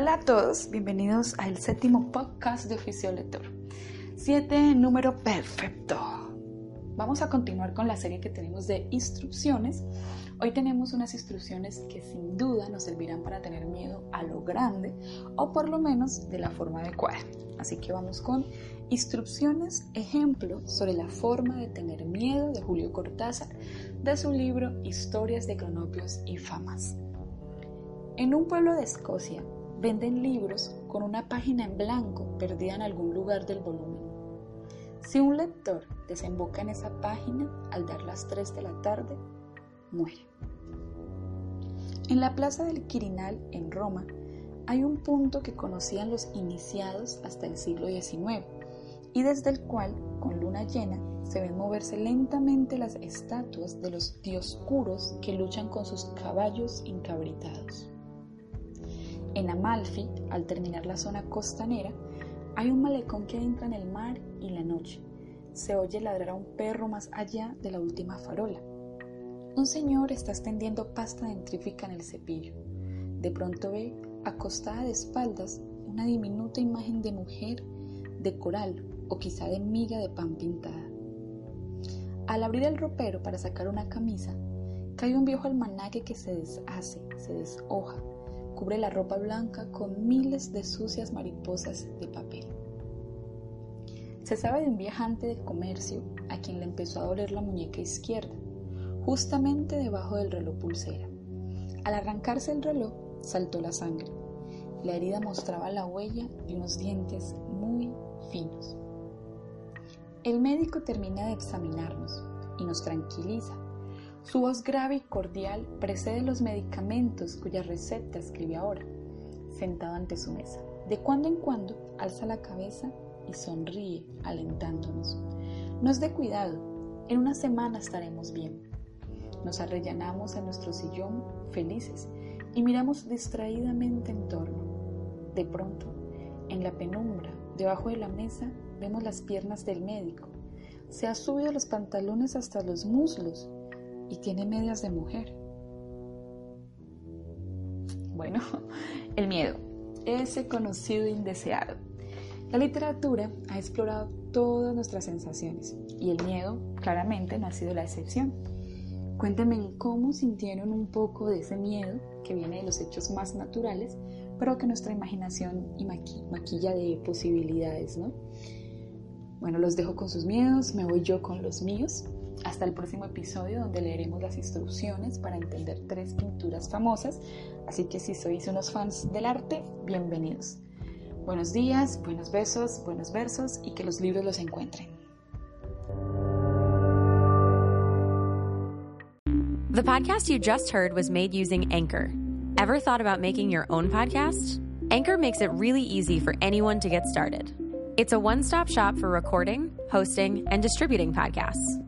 Hola a todos, bienvenidos al séptimo podcast de Oficio Lector. Siete, número perfecto. Vamos a continuar con la serie que tenemos de instrucciones. Hoy tenemos unas instrucciones que sin duda nos servirán para tener miedo a lo grande o por lo menos de la forma adecuada. Así que vamos con instrucciones, ejemplo sobre la forma de tener miedo de Julio Cortázar de su libro Historias de cronopios y famas. En un pueblo de Escocia venden libros con una página en blanco perdida en algún lugar del volumen. Si un lector desemboca en esa página al dar las 3 de la tarde, muere. En la plaza del Quirinal, en Roma, hay un punto que conocían los iniciados hasta el siglo XIX y desde el cual, con luna llena, se ven moverse lentamente las estatuas de los dioscuros que luchan con sus caballos encabritados. En Amalfi, al terminar la zona costanera, hay un malecón que entra en el mar y la noche. Se oye ladrar a un perro más allá de la última farola. Un señor está extendiendo pasta dentrífica en el cepillo. De pronto ve, acostada de espaldas, una diminuta imagen de mujer de coral o quizá de miga de pan pintada. Al abrir el ropero para sacar una camisa, cae un viejo almanaque que se deshace, se deshoja, cubre la ropa blanca con miles de sucias mariposas de papel. Se sabe de un viajante de comercio a quien le empezó a doler la muñeca izquierda, justamente debajo del reloj pulsera. Al arrancarse el reloj, saltó la sangre. La herida mostraba la huella de unos dientes muy finos. El médico termina de examinarnos y nos tranquiliza su voz grave y cordial precede los medicamentos cuya receta escribe ahora, sentado ante su mesa. De cuando en cuando alza la cabeza y sonríe, alentándonos. Nos dé cuidado, en una semana estaremos bien. Nos arrellanamos en nuestro sillón, felices, y miramos distraídamente en torno. De pronto, en la penumbra, debajo de la mesa, vemos las piernas del médico. Se ha subido los pantalones hasta los muslos y tiene medias de mujer. Bueno, el miedo, ese conocido indeseado. La literatura ha explorado todas nuestras sensaciones y el miedo claramente no ha sido la excepción. Cuéntenme cómo sintieron un poco de ese miedo que viene de los hechos más naturales, pero que nuestra imaginación y maquilla de posibilidades, ¿no? Bueno, los dejo con sus miedos, me voy yo con los míos. Hasta el próximo episodio donde leeremos las instrucciones para entender tres pinturas famosas, así que si sois unos fans del arte, bienvenidos. Buenos días, buenos besos, buenos versos y que los libros los encuentren. The podcast you just heard was made using Anchor. Ever thought about making your own podcast? Anchor makes it really easy for anyone to get started. It's a one stop shop for recording, hosting, and distributing podcasts.